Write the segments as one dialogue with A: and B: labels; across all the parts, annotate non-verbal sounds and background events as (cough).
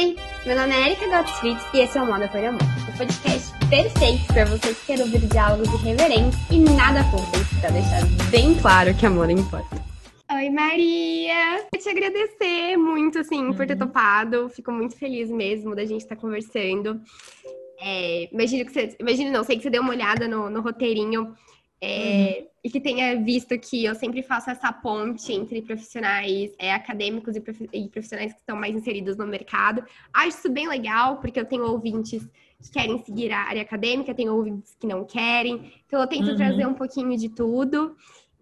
A: Oi, meu nome é Erika Gottfried e esse é o Moda por Amor, o podcast perfeito para você que quer ouvir diálogos irreverentes e nada fúteis, para deixar bem claro que amor importa. Oi, Maria! Eu te agradecer muito, assim, uhum. por ter uhum. topado. Fico muito feliz mesmo da gente estar tá conversando. É, imagino que você. Imagino não, sei que você deu uma olhada no, no roteirinho. É, uhum. E que tenha visto que eu sempre faço essa ponte entre profissionais é, acadêmicos e, prof, e, profissionais que estão mais inseridos no mercado. Acho isso bem legal, porque eu tenho ouvintes que querem seguir a área acadêmica, tenho ouvintes que não querem. Então, eu tento uhum. trazer um pouquinho de tudo.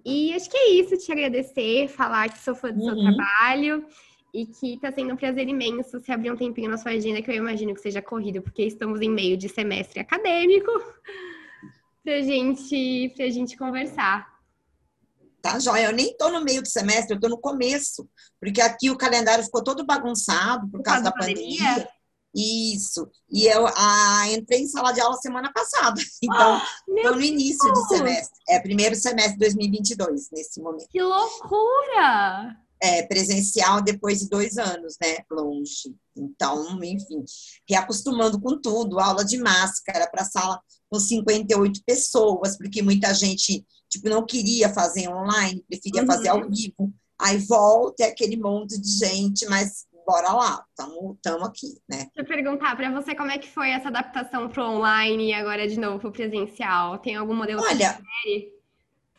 A: E acho que é isso, te agradecer, falar que sou fã do uhum. seu trabalho e que está sendo um prazer imenso se abrir um tempinho na sua agenda, que eu imagino que seja corrido, porque estamos em meio de semestre acadêmico (laughs) pra gente, pra gente conversar.
B: Tá, joia. Eu nem tô no meio do semestre, eu tô no começo, porque aqui o calendário ficou todo bagunçado por, por causa, da pandemia. pandemia. Isso. E eu a, entrei em sala de aula semana passada. (laughs) Então, estou no início Deus. de semestre. É primeiro semestre de 2022, nesse momento.
A: Que loucura!
B: É, presencial depois de dois anos, né? Longe. Então, enfim, reacostumando com tudo, aula de máscara para sala com 58 pessoas, porque muita gente, tipo, não queria fazer online, preferia uhum. fazer ao vivo. Aí volta é aquele monte de gente, mas bora lá, estamos aqui, né?
A: Deixa eu perguntar para você como é que foi essa adaptação para o online e agora de novo para o presencial? Tem algum modelo
B: Olha, para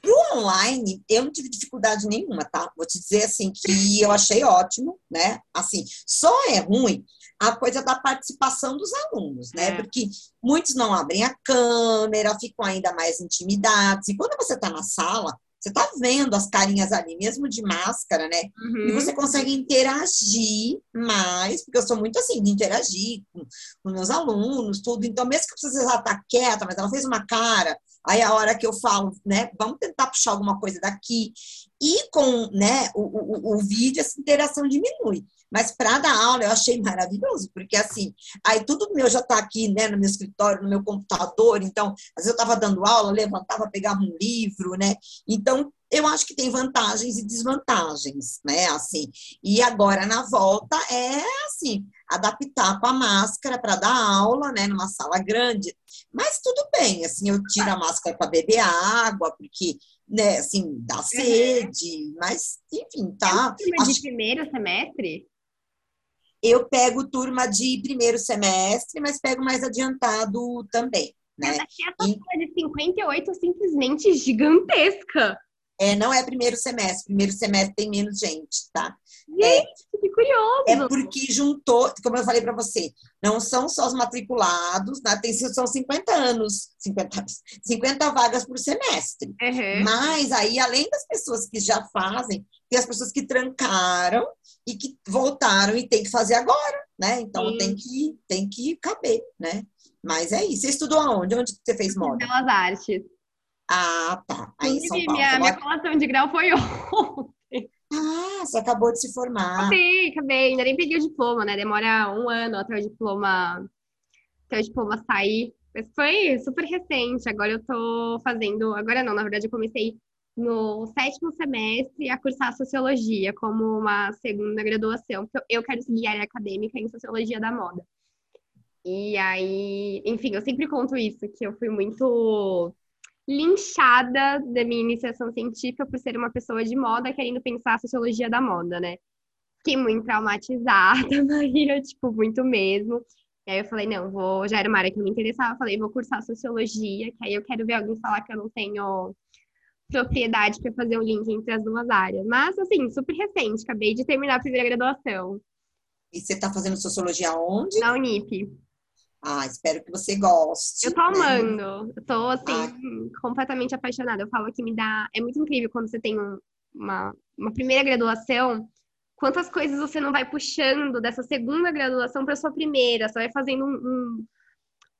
B: o online, eu não tive dificuldade nenhuma, tá? Vou te dizer assim que eu achei ótimo, né? Assim, só é ruim a coisa da participação dos alunos, né? É. Porque muitos não abrem a câmera, ficam ainda mais intimidados. E quando você está na sala, você está vendo as carinhas ali, mesmo de máscara, né? Uhum. E você consegue interagir mais, porque eu sou muito assim, de interagir com, com meus alunos, tudo. Então, mesmo que você já está quieta, mas ela fez uma cara, aí a hora que eu falo, né, vamos tentar puxar alguma coisa daqui. E com né, o, o, o vídeo, essa interação diminui. Mas para dar aula eu achei maravilhoso, porque assim, aí tudo meu já está aqui, né, no meu escritório, no meu computador, então, às vezes eu estava dando aula, levantava, pegava um livro, né? Então, eu acho que tem vantagens e desvantagens, né? Assim, e agora na volta é assim, adaptar com a máscara para dar aula, né, numa sala grande. Mas tudo bem, assim, eu tiro a máscara para beber água, porque, né, assim, dá uhum. sede, mas enfim, tá.
A: É acho... de primeiro semestre?
B: Eu pego turma de primeiro semestre, mas pego mais adiantado também. Né?
A: Mas aqui essa e... de 58 simplesmente gigantesca.
B: É, não é primeiro semestre. Primeiro semestre tem menos gente, tá?
A: Gente, é, que curioso!
B: É porque juntou, como eu falei para você, não são só os matriculados, né? tem, são 50 anos, 50, 50 vagas por semestre. Uhum. Mas aí, além das pessoas que já fazem, tem as pessoas que trancaram e que voltaram e tem que fazer agora, né? Então tem que, tem que caber, né? Mas é isso. Você estudou aonde? Onde você fez moda?
A: Belas Artes.
B: Ah, tá. Aí Paulo.
A: Minha, minha colação de grau foi (laughs) ontem.
B: Ah, você acabou de se formar.
A: Acabei, acabei. Ainda nem peguei o diploma, né? Demora um ano até o diploma, até o diploma sair. Mas foi super recente. Agora eu tô fazendo. Agora não, na verdade eu comecei no sétimo semestre a cursar sociologia como uma segunda graduação. Então, eu quero seguir área acadêmica em sociologia da moda. E aí, enfim, eu sempre conto isso, que eu fui muito linchada da minha iniciação científica por ser uma pessoa de moda querendo pensar a sociologia da moda, né? Fiquei muito traumatizada, (laughs) Maria, tipo, muito mesmo. E aí eu falei, não, vou, já era uma área que eu me interessava, falei, vou cursar sociologia, que aí eu quero ver alguém falar que eu não tenho propriedade para fazer o link entre as duas áreas. Mas, assim, super recente, acabei de terminar a primeira graduação.
B: E você está fazendo sociologia onde?
A: Na Unip.
B: Ah, espero que você goste.
A: Eu tô amando. Né? Eu tô, assim, ah. completamente apaixonada. Eu falo que me dá. É muito incrível quando você tem uma, uma primeira graduação, quantas coisas você não vai puxando dessa segunda graduação para sua primeira. Você vai fazendo um, um,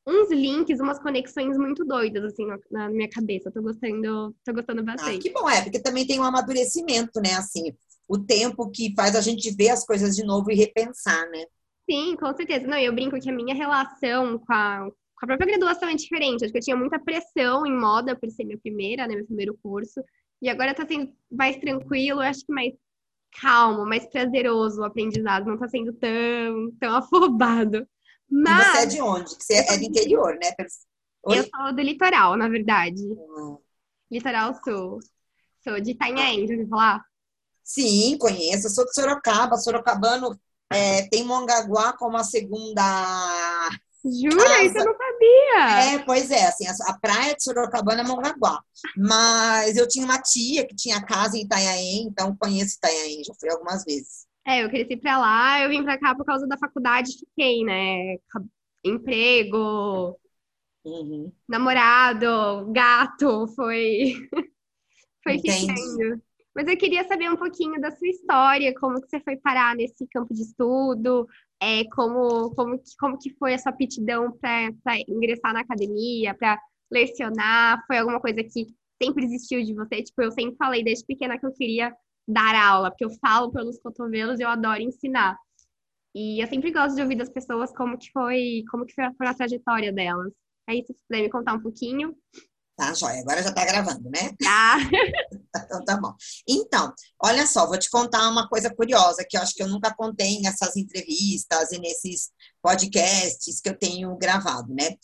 A: uns links, umas conexões muito doidas, assim, na minha cabeça. Eu tô gostando, tô gostando ah, bastante.
B: Ah, que bom, é, porque também tem um amadurecimento, né? Assim, o tempo que faz a gente ver as coisas de novo e repensar, né?
A: Sim, com certeza. Não, eu brinco que a minha relação com a, com a própria graduação é diferente. Acho que eu tinha muita pressão em moda por ser minha primeira, né, meu primeiro curso. E agora tá sendo mais tranquilo, acho que mais calmo, mais prazeroso o aprendizado, não está sendo tão, tão (laughs) afobado.
B: Mas... E você é de onde? Você é do interior, né?
A: Oi? Eu sou do litoral, na verdade. Hum. Litoral sul. Sou de Itanhaém, já ouviu falar?
B: Sim, conheço. Eu sou de Sorocaba. Sorocabano é, tem Mongaguá como a segunda
A: Jura? Casa. Isso eu não sabia.
B: É, pois é, assim, a, a praia de Sorocabana é Mongaguá. Mas eu tinha uma tia que tinha casa em Itanhaém, então conheço Itanhaém, já fui algumas vezes.
A: É, eu cresci pra lá, eu vim pra cá por causa da faculdade, fiquei, né? Emprego, uhum. namorado, gato, foi. (laughs) foi Entendi. ficando. Mas eu queria saber um pouquinho da sua história, como que você foi parar nesse campo de estudo, é, como, como, como que foi a sua aptidão para ingressar na academia, para lecionar? Foi alguma coisa que sempre existiu de você? Tipo, eu sempre falei desde pequena que eu queria dar aula, porque eu falo pelos cotovelos e eu adoro ensinar. E eu sempre gosto de ouvir das pessoas como que foi, como que foi a, foi a trajetória delas. Aí, se você puder me contar um pouquinho.
B: Tá, joia. Agora já tá gravando, né?
A: Tá. (laughs)
B: então tá bom. Então, olha só, vou te contar uma coisa curiosa que eu acho que eu nunca contei nessas entrevistas e nesses podcasts que eu tenho gravado, né?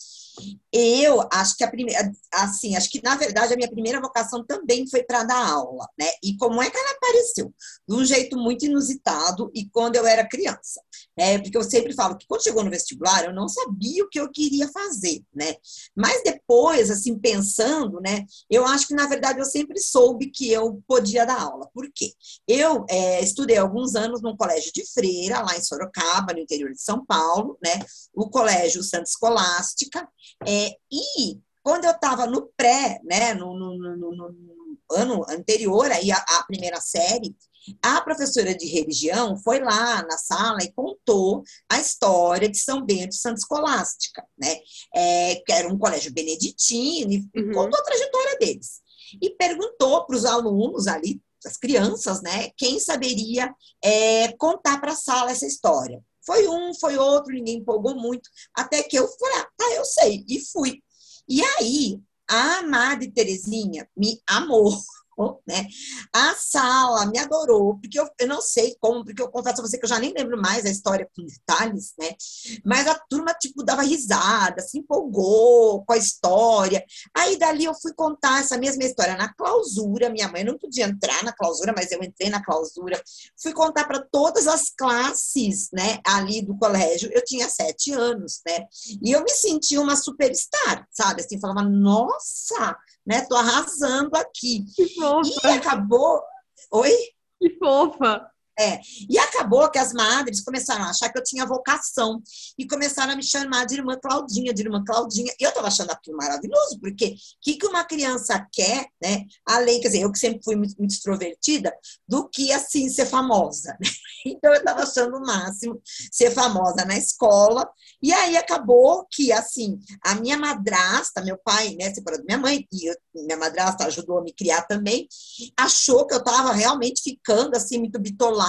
B: Eu acho que a primeira, assim, acho que na verdade a minha primeira vocação também foi para dar aula, né? E como é que ela apareceu? De um jeito muito inusitado e quando eu era criança. É, porque eu sempre falo que quando chegou no vestibular eu não sabia o que eu queria fazer, né? Mas depois, assim, pensando, né? Eu acho que na verdade eu sempre soube que eu podia dar aula. Por quê? Eu é, estudei alguns anos num colégio de freira lá em Sorocaba, no interior de São Paulo, né? O colégio Santa Escolástica. É, e quando eu estava no pré, né, no, no, no, no, ano anterior aí a, a primeira série, a professora de religião foi lá na sala e contou a história de São Bento e Santa Escolástica, né? É, que era um colégio beneditino, e uhum. contou a trajetória deles. E perguntou para os alunos ali, as crianças, né, quem saberia é, contar para a sala essa história. Foi um, foi outro, ninguém empolgou muito, até que eu falei, ah, tá, eu sei, e fui. E aí, a Madre Terezinha me amou, né? A sala me adorou, porque eu, eu não sei como, porque eu confesso a você que eu já nem lembro mais a história com detalhes, né? Mas a turma, tipo, dava risada, se empolgou com a história. Aí dali eu fui contar essa mesma história na clausura. Minha mãe não podia entrar na clausura, mas eu entrei na clausura. Fui contar para todas as classes, né, ali do colégio. Eu tinha sete anos, né? E eu me senti uma superstar, sabe? Assim, falava, nossa, né? Tô arrasando aqui.
A: Que fofa.
B: E acabou. Oi?
A: Que fofa.
B: É, e acabou que as madres começaram a achar que eu tinha vocação e começaram a me chamar de irmã Claudinha, de irmã Claudinha. E eu estava achando aquilo maravilhoso, porque o que, que uma criança quer, né? Além, quer dizer, eu que sempre fui muito, muito extrovertida, do que assim ser famosa. Né? (laughs) Então eu estava achando o máximo ser famosa na escola. E aí acabou que, assim, a minha madrasta, meu pai, né, da minha mãe, e eu, minha madrasta ajudou a me criar também, achou que eu estava realmente ficando assim, muito bitolada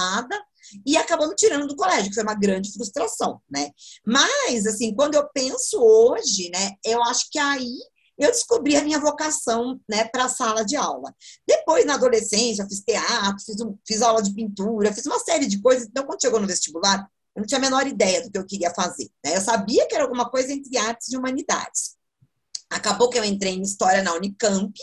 B: e acabou me tirando do colégio, que foi uma grande frustração, né? Mas, assim, quando eu penso hoje, né, eu acho que aí eu descobri a minha vocação, né, para a sala de aula. Depois, na adolescência, fiz teatro, fiz, um, fiz aula de pintura, fiz uma série de coisas. Então, quando chegou no vestibular, eu não tinha a menor ideia do que eu queria fazer. Né? Eu sabia que era alguma coisa entre artes e humanidades. Acabou que eu entrei em História na Unicamp,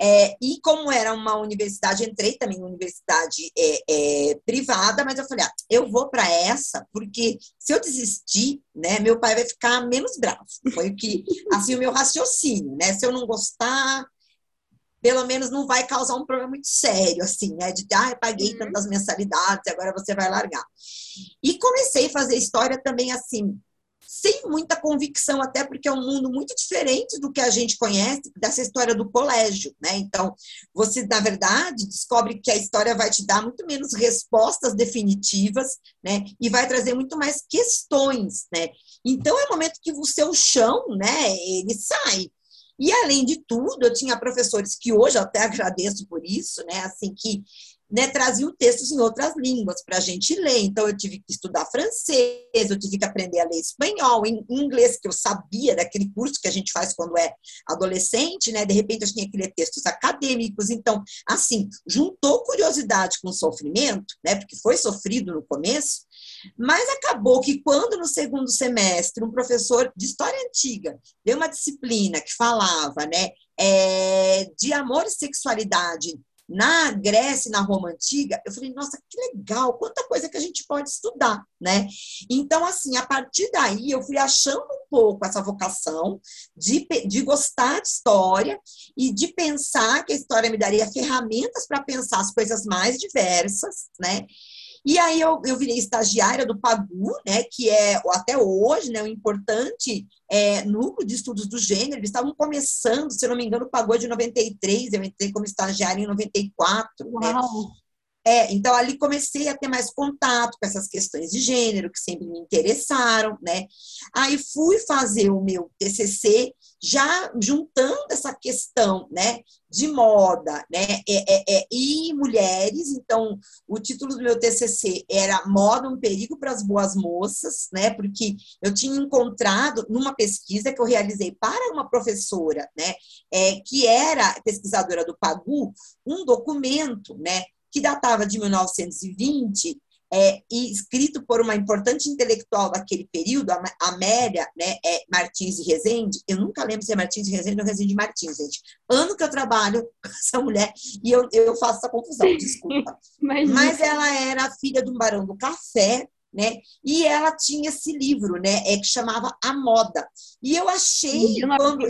B: é, e como era uma universidade, entrei também em universidade é, é, privada, mas eu falei, ah, eu vou para essa, porque se eu desistir, né, meu pai vai ficar menos bravo. Foi o que, assim, o meu raciocínio, né? Se eu não gostar, pelo menos não vai causar um problema muito sério, assim, né? De, ah, eu paguei uhum. tantas mensalidades, agora você vai largar. E comecei a fazer história também, assim, sem muita convicção, até porque é um mundo muito diferente do que a gente conhece dessa história do colégio, né? Então, você, na verdade, descobre que a história vai te dar muito menos respostas definitivas, né? E vai trazer muito mais questões, né? Então, é o momento que o seu chão, né, ele sai. E, além de tudo, eu tinha professores que hoje eu até agradeço por isso, né? Assim, que né, traziam textos em outras línguas para a gente ler. Então, eu tive que estudar francês, eu tive que aprender a ler espanhol, inglês, que eu sabia daquele curso que a gente faz quando é adolescente, né? De repente, eu tinha que ler textos acadêmicos. Então, assim, juntou curiosidade com sofrimento, né? Porque foi sofrido no começo, mas acabou que quando no segundo semestre um professor de história antiga deu uma disciplina que falava, né, é, de amor e sexualidade na Grécia e na Roma Antiga, eu falei, nossa, que legal, quanta coisa que a gente pode estudar, né? Então, assim, a partir daí, eu fui achando um pouco essa vocação de, de gostar de história e de pensar que a história me daria ferramentas para pensar as coisas mais diversas, né? E aí eu, eu virei estagiária do PAGU, né, que é até hoje né, um importante é, núcleo de estudos do gênero. Eles estavam começando, se não me engano, o PAGU é de 93, eu entrei como estagiária em 94. Né? Uau. Né? É, então ali comecei a ter mais contato com essas questões de gênero que sempre me interessaram, né? Aí fui fazer o meu TCC já juntando essa questão, né, de moda, né, é, é, é, e mulheres. Então, o título do meu TCC era Moda um perigo para as boas moças, né, porque eu tinha encontrado numa pesquisa que eu realizei para uma professora, né, é, que era pesquisadora do Pagu, um documento, né, que datava de 1920 é, e escrito por uma importante intelectual daquele período, a Amélia né, é, Martins e Rezende, eu nunca lembro se é Martins e Rezende ou Rezende Martins, gente. Ano que eu trabalho (laughs) com essa mulher e eu, eu faço essa confusão, desculpa. (laughs) Mas ela era filha de um barão do café, né? E ela tinha esse livro, né? É que chamava A Moda. E eu achei em quando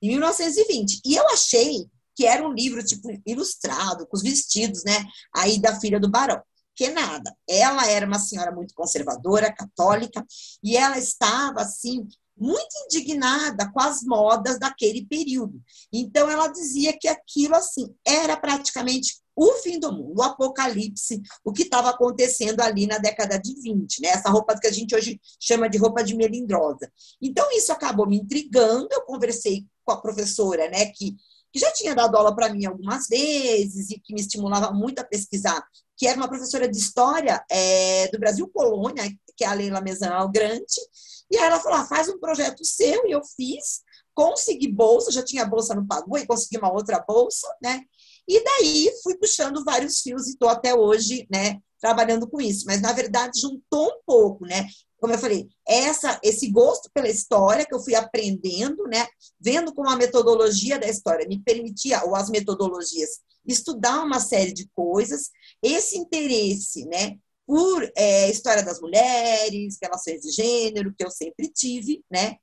B: em 1920. E eu achei que era um livro tipo ilustrado com os vestidos, né? Aí da filha do barão que nada. Ela era uma senhora muito conservadora, católica, e ela estava assim muito indignada com as modas daquele período. Então ela dizia que aquilo assim era praticamente o fim do mundo, o apocalipse, o que estava acontecendo ali na década de 20, né? Essa roupa que a gente hoje chama de roupa de melindrosa. Então isso acabou me intrigando, eu conversei com a professora, né, que que já tinha dado aula para mim algumas vezes e que me estimulava muito a pesquisar que era uma professora de história é, do Brasil Colônia, que é a Leila Mezanal Grande, e aí ela falou: ah, faz um projeto seu, e eu fiz, consegui bolsa, já tinha bolsa no Pagu, e consegui uma outra bolsa, né? E daí fui puxando vários fios e estou até hoje, né, trabalhando com isso. Mas, na verdade, juntou um pouco, né? Como eu falei, essa, esse gosto pela história que eu fui aprendendo, né? Vendo como a metodologia da história me permitia, ou as metodologias, estudar uma série de coisas, esse interesse, né, por é, história das mulheres, relações de gênero, que eu sempre tive, né,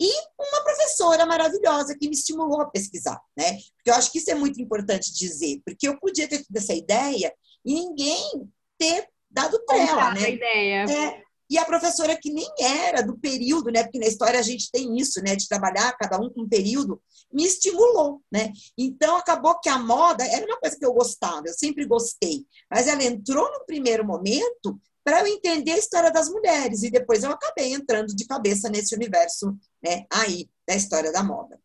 B: e uma professora maravilhosa que me estimulou a pesquisar, né, porque eu acho que isso é muito importante dizer, porque eu podia ter tido essa ideia e ninguém ter dado trela, né?
A: ideia.
B: É, e a professora que nem era do período, né? Porque na história a gente tem isso, né? De trabalhar cada um com um período, me estimulou, né? Então acabou que a moda era uma coisa que eu gostava, eu sempre gostei, mas ela entrou no primeiro momento para eu entender a história das mulheres e depois eu acabei entrando de cabeça nesse universo, né? Aí da história da moda.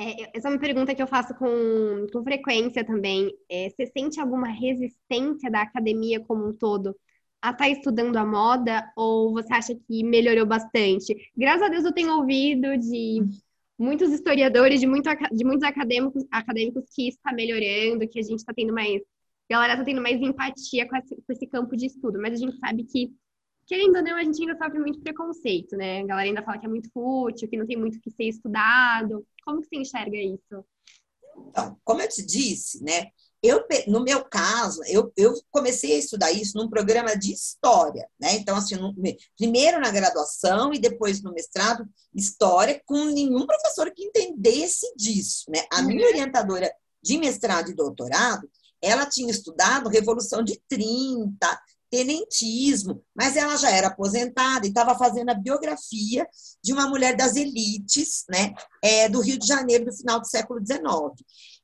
A: É, essa é uma pergunta que eu faço com, com frequência também. É, você sente alguma resistência da academia como um todo a estar tá estudando a moda ou você acha que melhorou bastante? Graças a Deus eu tenho ouvido de muitos historiadores, de, muito, de muitos acadêmicos, acadêmicos que está melhorando, que a gente está tendo mais. A galera está tendo mais empatia com esse, com esse, campo de estudo, mas a gente sabe que, querendo ou não, a gente ainda sofre muito preconceito, né? A galera ainda fala que é muito fútil, que não tem muito que ser estudado. Como que você enxerga isso?
B: Então, como eu te disse, né? Eu, no meu caso, eu, eu comecei a estudar isso num programa de história, né? Então, assim, no, primeiro na graduação e depois no mestrado, história, com nenhum professor que entendesse disso, né? A minha uhum. orientadora de mestrado e doutorado, ela tinha estudado Revolução de 30, tenentismo, mas ela já era aposentada e estava fazendo a biografia de uma mulher das elites, né, é, do Rio de Janeiro do final do século XIX.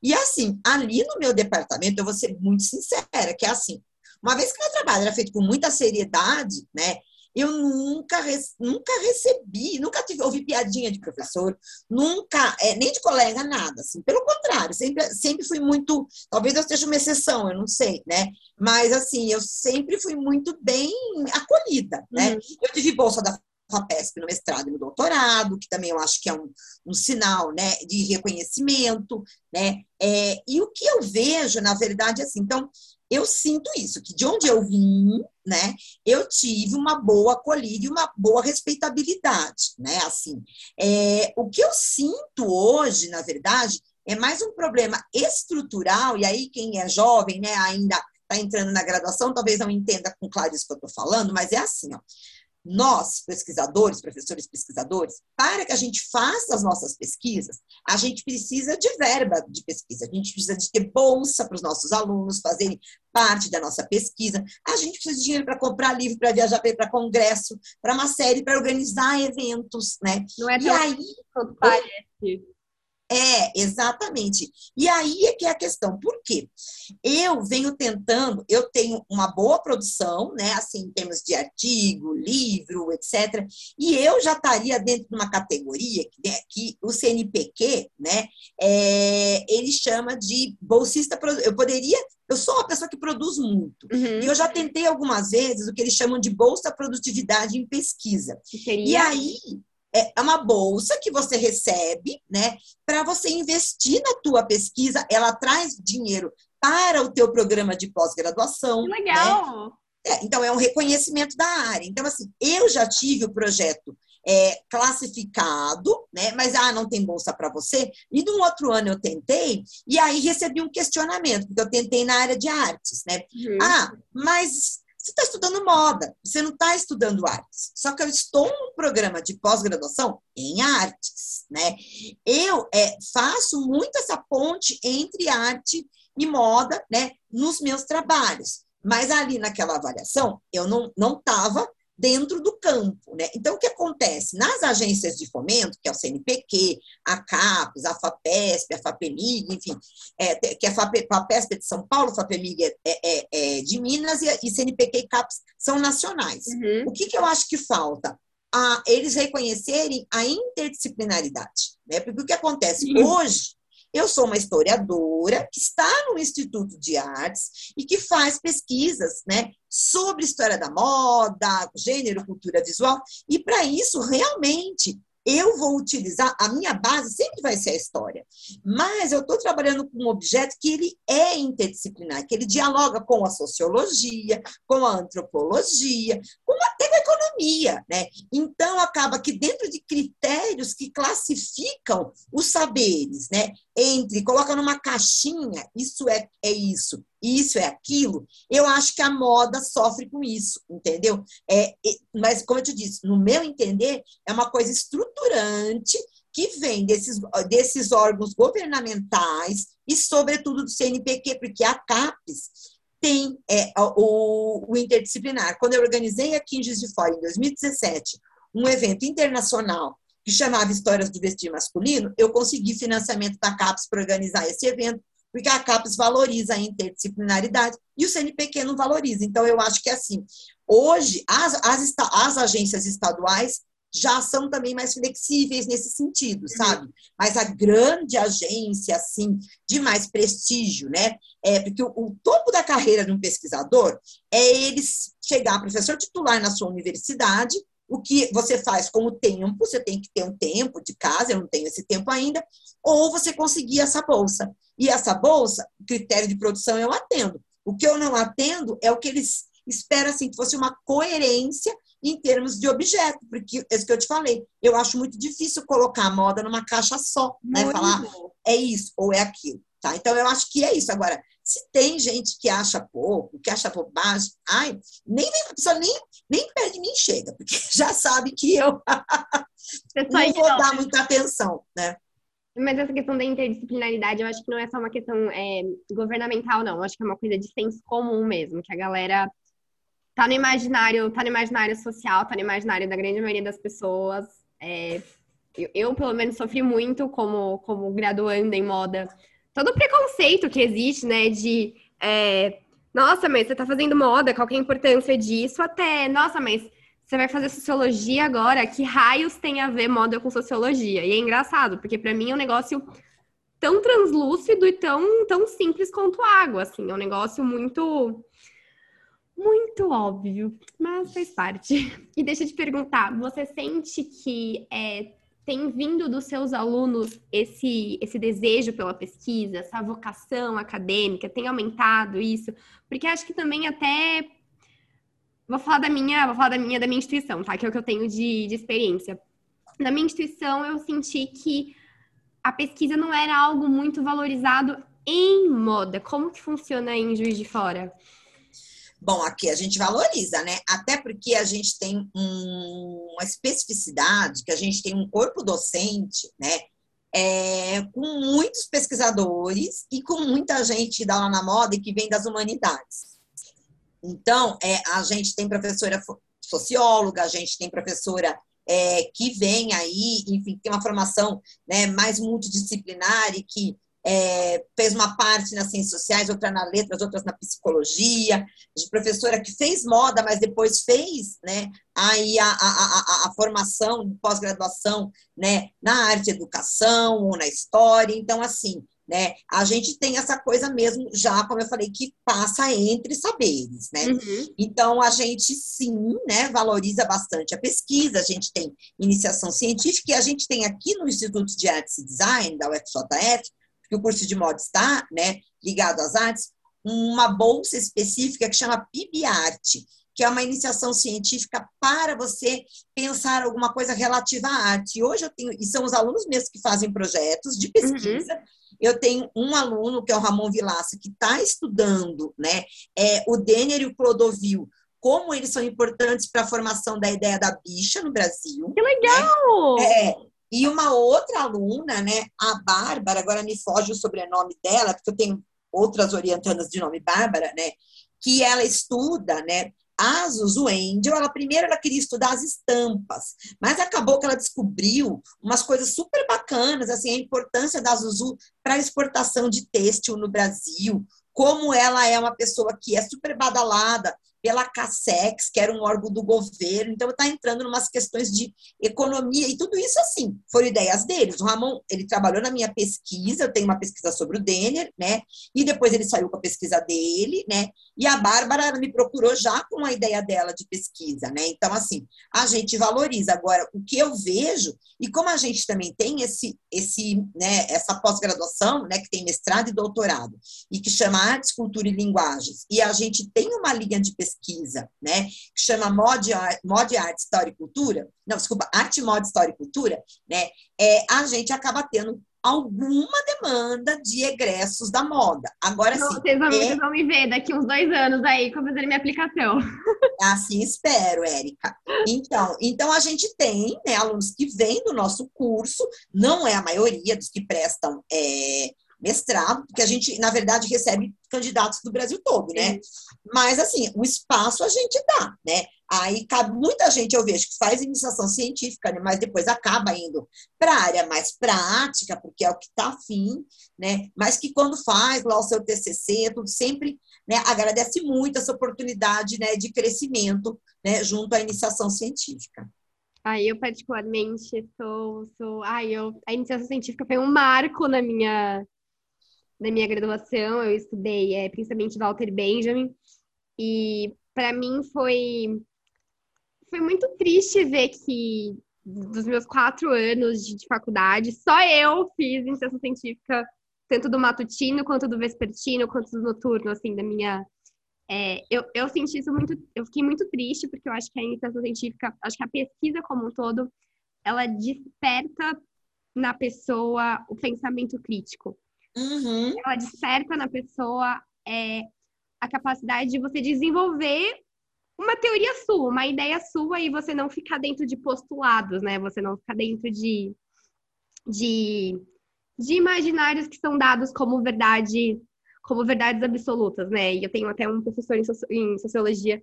B: E assim, ali no meu departamento, eu vou ser muito sincera, que é assim, uma vez que meu trabalho era feito com muita seriedade, né, eu nunca, nunca recebi, nunca tive, ouvi piadinha de professor, nunca, é, nem de colega, nada, assim, pelo contrário, sempre, sempre fui muito, talvez eu seja uma exceção, eu não sei, né, mas assim, eu sempre fui muito bem acolhida, né, uhum. eu tive bolsa da FAPESP no mestrado e no doutorado, que também eu acho que é um, um sinal né, de reconhecimento, né? É, e o que eu vejo, na verdade, é assim, então, eu sinto isso, que de onde eu vim, né, eu tive uma boa acolhida e uma boa respeitabilidade, né, assim. É, o que eu sinto hoje, na verdade, é mais um problema estrutural, e aí quem é jovem, né, ainda está entrando na graduação, talvez não entenda com clareza o que eu estou falando, mas é assim, ó nós, pesquisadores, professores pesquisadores, para que a gente faça as nossas pesquisas, a gente precisa de verba de pesquisa, a gente precisa de ter bolsa para os nossos alunos fazerem parte da nossa pesquisa, a gente precisa de dinheiro para comprar livro, para viajar para congresso, para uma série, para organizar eventos, né?
A: Não é e aí, parece.
B: É, exatamente. E aí é que é a questão. Por quê? Eu venho tentando, eu tenho uma boa produção, né, assim, em termos de artigo, livro, etc. E eu já estaria dentro de uma categoria que, né, que o CNPq, né, é, ele chama de bolsista. Eu poderia eu sou uma pessoa que produz muito. Uhum. E eu já tentei algumas vezes o que eles chamam de bolsa produtividade em pesquisa. E aí, é, é uma bolsa que você recebe, né, para você investir na tua pesquisa. Ela traz dinheiro para o teu programa de pós-graduação.
A: Legal.
B: Né? É, então é um reconhecimento da área. Então assim, eu já tive o projeto é, classificado, né? Mas ah, não tem bolsa para você. E no outro ano eu tentei e aí recebi um questionamento porque eu tentei na área de artes, né? Uhum. Ah, mas você está estudando moda, você não está estudando artes. Só que eu estou num programa de pós-graduação em artes, né? Eu é, faço muito essa ponte entre arte e moda, né, nos meus trabalhos. Mas ali naquela avaliação, eu não estava dentro do campo. Né? Então, o que acontece? Nas agências de fomento, que é o CNPq, a CAPES, a FAPESP, a FAPEMIG, enfim, é, que é a FAPESP é de São Paulo, a FAPEMIG é, é, é, de Minas e, e CNPq e CAPES são nacionais. Uhum. O que, que eu acho que falta? A, eles reconhecerem a interdisciplinaridade. Né? Porque o que acontece? Uhum. Hoje, eu sou uma historiadora que está no Instituto de Artes e que faz pesquisas né, sobre história da moda, gênero, cultura visual, e para isso, realmente, eu vou utilizar, a minha base sempre vai ser a história, mas eu estou trabalhando com um objeto que ele é interdisciplinar, que ele dialoga com a sociologia, com a antropologia, com até com a economia, né? Então, acaba que dentro de critérios que classificam os saberes, né? Entre, coloca numa caixinha, isso é, é isso, isso é aquilo, eu acho que a moda sofre com isso, entendeu? É, mas, como eu te disse, no meu entender, é uma coisa estruturante que vem desses, desses órgãos governamentais e, sobretudo, do CNPq, porque a CAPES tem é, o, o interdisciplinar. Quando eu organizei aqui em Juiz de Fora, em 2017, um evento internacional que chamava Histórias do Vestir Masculino, eu consegui financiamento da CAPES para organizar esse evento, porque a CAPES valoriza a interdisciplinaridade e o CNPq não valoriza. Então, eu acho que, assim, hoje, as, as, as agências estaduais já são também mais flexíveis nesse sentido, uhum. sabe? Mas a grande agência, assim, de mais prestígio, né? É porque o, o topo da carreira de um pesquisador é ele chegar professor titular na sua universidade, o que você faz com o tempo, você tem que ter um tempo de casa, eu não tenho esse tempo ainda, ou você conseguir essa bolsa. E essa bolsa, critério de produção eu atendo. O que eu não atendo é o que eles esperam assim, que fosse uma coerência em termos de objeto, porque é isso que eu te falei, eu acho muito difícil colocar a moda numa caixa só, né? Muito Falar é isso ou é aquilo, tá? Então eu acho que é isso. Agora, se tem gente que acha pouco, que acha bobagem, ai, nem a pessoa nem, nem perto de mim chega, porque (laughs) já sabe que eu (laughs) não vou dar muita atenção, né?
A: Mas essa questão da interdisciplinaridade, eu acho que não é só uma questão é, governamental, não. Eu acho que é uma coisa de senso comum mesmo, que a galera tá no imaginário, tá no imaginário social, tá no imaginário da grande maioria das pessoas. É, eu, eu, pelo menos, sofri muito como, como graduanda em moda. Todo o preconceito que existe, né, de é, nossa, mas você tá fazendo moda, qual é a importância disso? Até, nossa, mas você vai fazer sociologia agora, que raios tem a ver moda com sociologia? E é engraçado, porque para mim é um negócio tão translúcido e tão, tão simples quanto água, assim, é um negócio muito muito óbvio, mas faz parte. (laughs) E deixa eu te perguntar, você sente que é, tem vindo dos seus alunos esse, esse desejo pela pesquisa, essa vocação acadêmica, tem aumentado isso? Porque acho que também até vou falar da minha, vou falar da minha, da minha instituição, tá? Que é o que eu tenho de, de experiência. Na minha instituição, eu senti que a pesquisa não era algo muito valorizado em moda. Como que funciona em Juiz de Fora?
B: Bom, aqui a gente valoriza, né? Até porque a gente tem um, uma especificidade, que a gente tem um corpo docente, né? É, com muitos pesquisadores e com muita gente dá lá na moda e que vem das humanidades. Então, é, a gente tem professora socióloga, a gente tem professora é, que vem aí, enfim, tem uma formação né, mais multidisciplinar e que é, fez uma parte nas ciências sociais, outra na letras, outras na psicologia, de professora que fez moda, mas depois fez né, aí a, a, a, a formação, pós-graduação né, na arte educação ou na história. Então, assim, né? A gente tem essa coisa mesmo, já como eu falei, que passa entre saberes, né? Uhum. Então a gente sim, né, valoriza bastante a pesquisa, a gente tem iniciação científica e a gente tem aqui no Instituto de Artes e Design da UFJF, que o curso de moda está, né, ligado às artes, uma bolsa específica que chama PIB Arte, que é uma iniciação científica para você pensar alguma coisa relativa à arte. E hoje eu tenho, e são os alunos mesmos que fazem projetos de pesquisa. Uhum. Eu tenho um aluno, que é o Ramon Vilaça, que está estudando né, é, o Denner e o Clodovil, como eles são importantes para a formação da ideia da bicha no Brasil.
A: Que legal!
B: Né? É, e uma outra aluna, né, a Bárbara, agora me foge o sobrenome dela, porque eu tenho outras orientandas de nome Bárbara, né, que ela estuda, né, a Zuzu Angel, ela primeiro ela queria estudar as estampas, mas acabou que ela descobriu umas coisas super bacanas, assim, a importância da Zuzu para a exportação de têxtil no Brasil, como ela é uma pessoa que é super badalada pela CASEX, que era um órgão do governo, então está entrando em umas questões de economia e tudo isso assim, foram ideias deles. O Ramon, ele trabalhou na minha pesquisa, eu tenho uma pesquisa sobre o Denner, né? E depois ele saiu com a pesquisa dele, né? E a Bárbara me procurou já com a ideia dela de pesquisa, né? Então assim, a gente valoriza agora o que eu vejo e como a gente também tem esse esse, né, essa pós-graduação, né, que tem mestrado e doutorado e que chama Artes, Cultura e Linguagens. E a gente tem uma linha de pesquisa pesquisa, né, que chama Mod, Mod Arte, História e Cultura, não, desculpa, Arte, Mod, História e Cultura, né, é, a gente acaba tendo alguma demanda de egressos da moda. Agora sim.
A: Vocês vão, é... vocês vão me ver daqui uns dois anos aí, com fazer minha aplicação. (laughs)
B: Assim espero, Érica. Então, então a gente tem né, alunos que vêm do nosso curso, não é a maioria dos que prestam é, mestrado, porque a gente, na verdade, recebe candidatos do Brasil todo, né? Mas, assim, o espaço a gente dá, né? Aí cabe muita gente, eu vejo, que faz iniciação científica, né? mas depois acaba indo para a área mais prática, porque é o que está afim, né? Mas que quando faz lá o seu TCC, tudo sempre né, agradece muito essa oportunidade né, de crescimento né, junto à iniciação científica.
A: Aí eu particularmente sou, sou, ai, eu, a iniciação científica foi um marco na minha na minha graduação, eu estudei é, principalmente Walter Benjamin, e para mim foi, foi muito triste ver que dos meus quatro anos de, de faculdade, só eu fiz iniciação científica, tanto do matutino, quanto do vespertino, quanto do noturno, assim, da minha. É, eu, eu senti isso muito, eu fiquei muito triste, porque eu acho que a iniciação científica, acho que a pesquisa como um todo, ela desperta na pessoa o pensamento crítico.
B: Uhum.
A: Ela desperta na pessoa é, a capacidade de você desenvolver uma teoria sua, uma ideia sua e você não ficar dentro de postulados, né? Você não ficar dentro de, de, de imaginários que são dados como verdade, como verdades absolutas, né? E eu tenho até um professor em, sociologia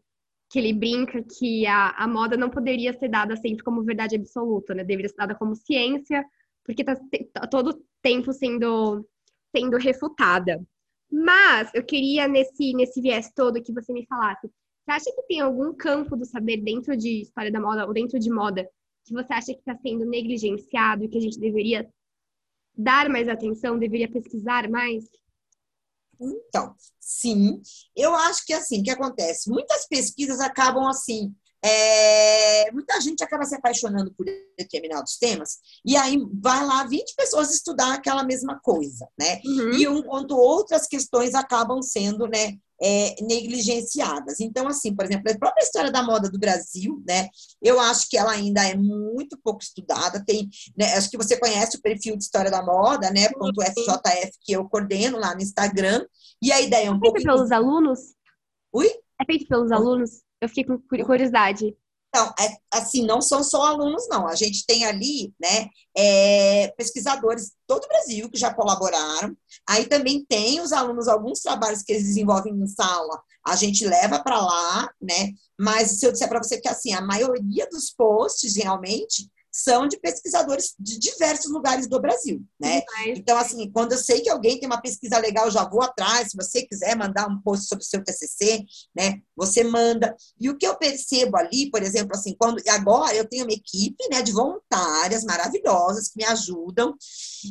A: que ele brinca que a, a moda não poderia ser dada sempre como verdade absoluta, né? Deveria ser dada como ciência, porque está tá todo tempo sendo sendo refutada. Mas eu queria, nesse, nesse viés todo, que você me falasse Você acha que tem algum campo do saber dentro de história da moda ou dentro de moda que você acha que está sendo negligenciado e que a gente deveria dar mais atenção, deveria pesquisar mais?
B: Então, sim, eu acho que assim, o que acontece? Muitas pesquisas acabam assim, é, muita gente acaba se apaixonando por determinados temas, e aí vai lá 20 pessoas estudar aquela mesma coisa, né? Uhum. E enquanto outras questões acabam sendo, né, é, negligenciadas. Então, assim, por exemplo, a própria história da moda do Brasil, né? Eu acho que ela ainda é muito pouco estudada. Tem, né, acho que você conhece o perfil de história da moda, né? Ponto FJF que eu coordeno lá no Instagram. E a ideia é um
A: é
B: pouco.
A: feito pelos alunos?
B: Ui?
A: É feito pelos alunos? Eu fiquei com curiosidade.
B: Então, é, assim, não são só alunos, não. A gente tem ali, né, é, pesquisadores de todo o Brasil que já colaboraram. Aí também tem os alunos, alguns trabalhos que eles desenvolvem em sala, a gente leva para lá, né? Mas se eu disser para você que, assim, a maioria dos posts, realmente, são de pesquisadores de diversos lugares do Brasil, né? Então, assim, quando eu sei que alguém tem uma pesquisa legal, já vou atrás. Se você quiser mandar um post sobre o seu TCC, né? Você manda. E o que eu percebo ali, por exemplo, assim, quando agora eu tenho uma equipe, né, de voluntárias maravilhosas que me ajudam.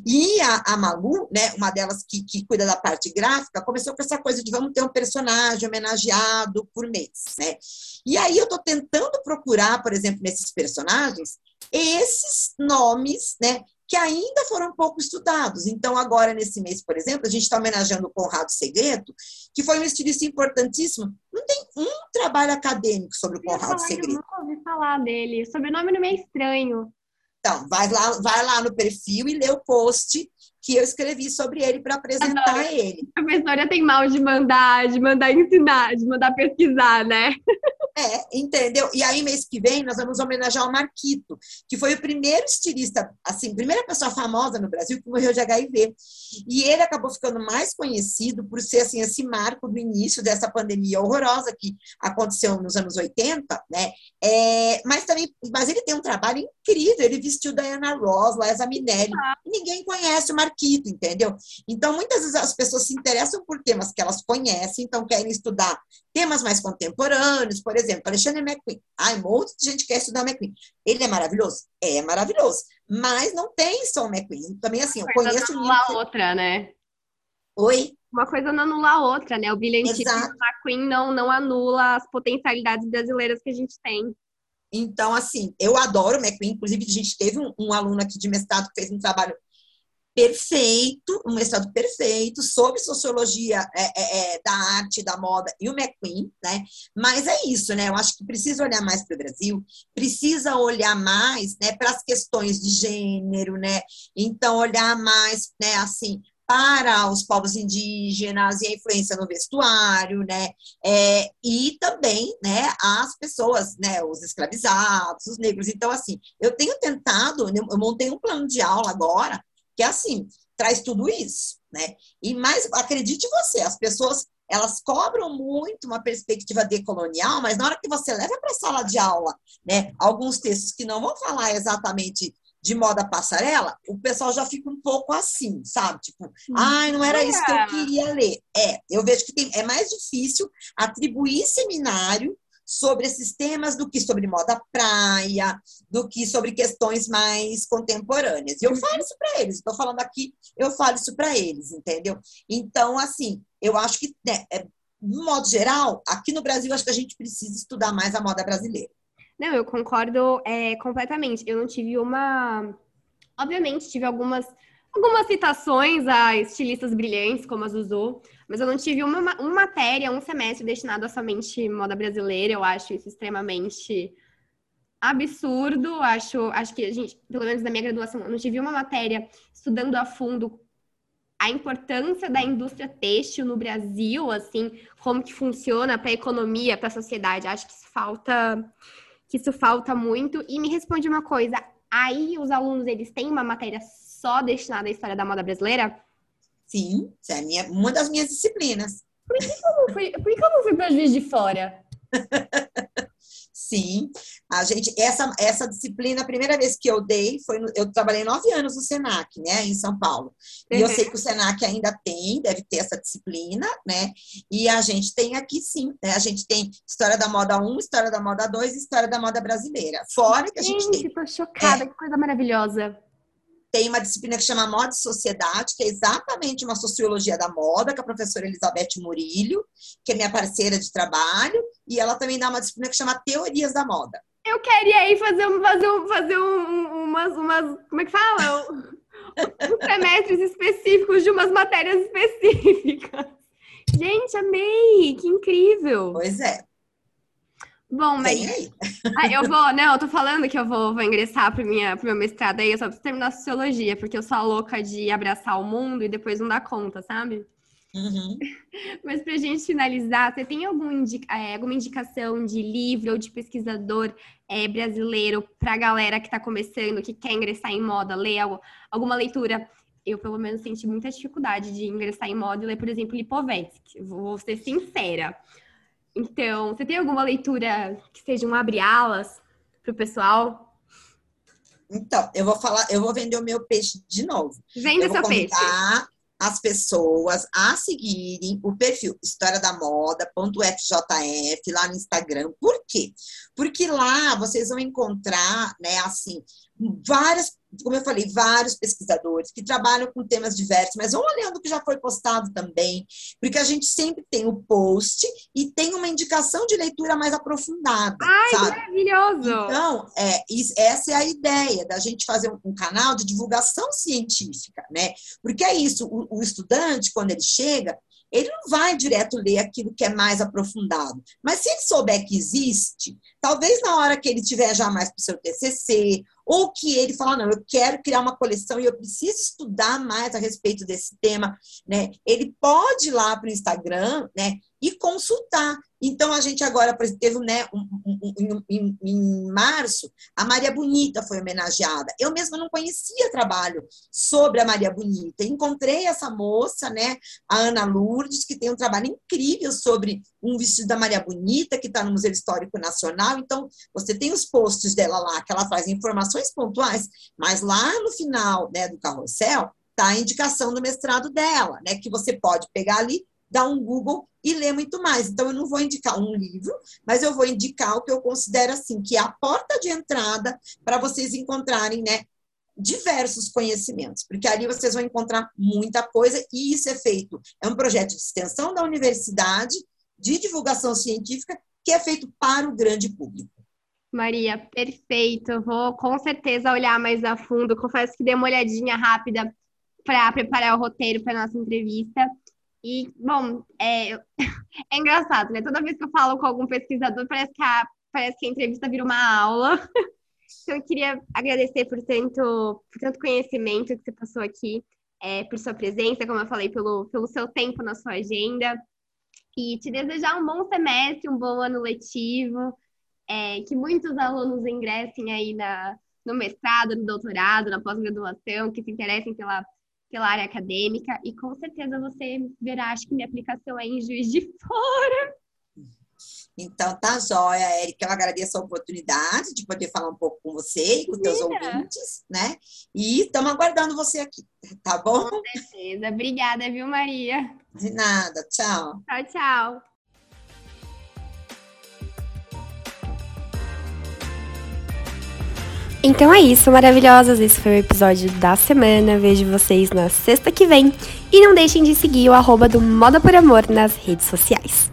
B: E a, a Malu, né, uma delas que, que cuida da parte gráfica, começou com essa coisa de vamos ter um personagem homenageado por mês, né? E aí eu tô tentando procurar, por exemplo, nesses personagens esses nomes, né, que ainda foram pouco estudados. Então, agora, nesse mês, por exemplo, a gente está homenageando o Conrado Segredo, que foi um estilista importantíssimo. Não tem um trabalho acadêmico sobre o Conrado Segredo. Eu
A: nunca ouvi falar dele. O sobrenome não é estranho.
B: Então, vai lá, vai lá no perfil e lê o post que eu escrevi sobre ele para apresentar Adoro. ele. (laughs)
A: A professora tem mal de mandar, de mandar ensinar, de mandar pesquisar, né? (laughs)
B: É, entendeu? E aí, mês que vem, nós vamos homenagear o Marquito, que foi o primeiro estilista, assim, primeira pessoa famosa no Brasil que morreu de HIV. E ele acabou ficando mais conhecido por ser, assim, esse marco do início dessa pandemia horrorosa que aconteceu nos anos 80, né? É, mas também, mas ele tem um trabalho incrível, ele vestiu Diana Ross, Liza Minelli, ah. e ninguém conhece o Marquito, entendeu? Então, muitas vezes as pessoas se interessam por temas que elas conhecem, então querem estudar temas mais contemporâneos, por exemplo, Alexandre McQueen. Ai, um monte de gente quer estudar McQueen. Ele é maravilhoso? É maravilhoso. Mas não tem só o McQueen. Também, assim, eu conheço...
A: Uma não outra, né?
B: Oi?
A: Uma coisa não anula a outra, né? O brilhantismo do McQueen não, não anula as potencialidades brasileiras que a gente tem.
B: Então, assim, eu adoro o McQueen. Inclusive, a gente teve um, um aluno aqui de mestrado que fez um trabalho perfeito, um mestrado perfeito sobre sociologia é, é, é, da arte, da moda e o McQueen, né? Mas é isso, né? Eu acho que precisa olhar mais para o Brasil, precisa olhar mais, né, para as questões de gênero, né? Então olhar mais, né, assim, para os povos indígenas e a influência no vestuário, né? É, e também, né, as pessoas, né, os escravizados, os negros. Então, assim, eu tenho tentado, eu montei um plano de aula agora que é assim, traz tudo isso, né? E mais, acredite você, as pessoas elas cobram muito uma perspectiva decolonial, mas na hora que você leva para a sala de aula, né, alguns textos que não vão falar exatamente de moda passarela, o pessoal já fica um pouco assim, sabe? Tipo, ai, não era isso que eu queria ler. É, eu vejo que tem, é mais difícil atribuir seminário sobre esses temas do que sobre moda praia, do que sobre questões mais contemporâneas. E eu falo isso para eles, estou falando aqui, eu falo isso para eles, entendeu? Então, assim, eu acho que, né, é, de modo geral, aqui no Brasil, acho que a gente precisa estudar mais a moda brasileira.
A: Não, eu concordo é, completamente. Eu não tive uma. Obviamente, tive algumas algumas citações a estilistas brilhantes, como a Zuzu, mas eu não tive uma, uma matéria, um semestre destinado a somente moda brasileira. Eu acho isso extremamente absurdo. Acho, acho que a gente, pelo menos na minha graduação, eu não tive uma matéria estudando a fundo a importância da indústria têxtil no Brasil, assim, como que funciona para a economia, para a sociedade. Acho que isso falta, que isso falta muito. E me responde uma coisa: aí os alunos eles têm uma matéria só destinada à história da moda brasileira?
B: Sim, é minha, uma das minhas disciplinas.
A: Por que, eu não fui, por que eu não fui para Juiz de Fora?
B: Sim, a gente, essa, essa disciplina, a primeira vez que eu dei, foi no, eu trabalhei nove anos no Senac, né, em São Paulo. E eu sei uhum. que o Senac ainda tem, deve ter essa disciplina, né, e a gente tem aqui sim, né, a gente tem História da Moda 1, História da Moda 2 e História da Moda Brasileira. Fora que a gente, gente tem...
A: tô chocada, é, que coisa maravilhosa
B: tem uma disciplina que chama Moda e Sociedade, que é exatamente uma sociologia da moda, com a professora Elizabeth Murilho, que é minha parceira de trabalho, e ela também dá uma disciplina que chama Teorias da Moda.
A: Eu queria aí fazer, um, fazer, um, fazer um, umas, umas. Como é que fala? uns semestres específicos de umas matérias específicas. Gente, amei! Que incrível!
B: Pois é.
A: Bom, mas. (laughs) Ah, eu vou, não, eu tô falando que eu vou, vou ingressar pro, minha, pro meu mestrado aí, eu só preciso terminar sociologia, porque eu sou a louca de abraçar o mundo e depois não dar conta, sabe?
B: Uhum. (laughs)
A: Mas pra gente finalizar, você tem algum indica, é, alguma indicação de livro ou de pesquisador é, brasileiro pra galera que tá começando, que quer ingressar em moda, ler algo, alguma leitura? Eu, pelo menos, senti muita dificuldade de ingressar em moda e ler, por exemplo, Lipovetsky. Vou ser sincera. Então, você tem alguma leitura que seja um abre-alas para o pessoal?
B: Então, eu vou falar, eu vou vender o meu peixe de novo.
A: Vende seu peixe.
B: as pessoas a seguirem o perfil História da Moda.fjf lá no Instagram. Por quê? Porque lá vocês vão encontrar, né, assim, várias como eu falei, vários pesquisadores que trabalham com temas diversos, mas vão olhando o que já foi postado também, porque a gente sempre tem o post e tem uma indicação de leitura mais aprofundada.
A: Ai,
B: sabe?
A: maravilhoso!
B: Então, é, essa é a ideia da gente fazer um, canal de divulgação científica, né? Porque é isso, o, o estudante, quando ele chega, ele não vai direto ler aquilo que é mais aprofundado. Mas se ele souber que existe, talvez na hora que ele tiver já mais para o seu TCC, ou que ele fala, não, eu quero criar uma coleção e eu preciso estudar mais a respeito desse tema, né? Ele pode ir lá para o Instagram, né? E consultar. Então, a gente agora, teve, né, um, um, um, em, março, a Maria Bonita foi homenageada. Eu mesma não conhecia trabalho sobre a Maria Bonita. Encontrei essa moça, né, a Ana Lourdes, que tem um trabalho incrível sobre um vestido da Maria Bonita, que está no Museu Histórico Nacional. Então, você tem os posts dela lá, que ela faz informações pontuais, mas lá no final né, do carrossel, está a indicação do mestrado dela, né, que você pode pegar ali dar um Google e ler muito mais. Então, eu não vou indicar um livro, mas eu vou indicar o que eu considero assim, que é a porta de entrada para vocês encontrarem, né, diversos conhecimentos, porque ali vocês vão encontrar muita coisa e isso é feito. É um projeto de extensão da universidade, de divulgação científica, que é feito para o grande público.
A: Maria, perfeito. Vou com certeza olhar mais a fundo. Confesso que dei uma olhadinha rápida para preparar o roteiro para nossa entrevista. E, bom, é, (laughs) é engraçado, né? Toda vez que eu falo com algum pesquisador, parece que a, parece que a entrevista vira uma aula. (laughs) Então, eu queria agradecer por tanto, por tanto conhecimento que você passou aqui, é, por sua presença, como eu falei, pelo, pelo seu tempo na sua agenda. E te desejar um bom semestre, um bom ano letivo, é, que muitos alunos ingressem aí na, no mestrado, no doutorado, na pós-graduação, que se interessem pela pela área acadêmica e com certeza você verá, acho que minha aplicação é em Juiz de Fora.
B: Então, tá joia, Érica. Eu agradeço a oportunidade de poder falar um pouco com você e com teus ouvintes, né? E estamos aguardando você aqui, tá bom?
A: Com certeza. Obrigada, viu, Maria?
B: De nada. Tchau.
A: Tchau, tchau. Então é isso, maravilhosas. Esse foi o episódio da semana. Vejo vocês na sexta que vem. E não deixem de seguir o arroba do Moda por Amor nas redes sociais.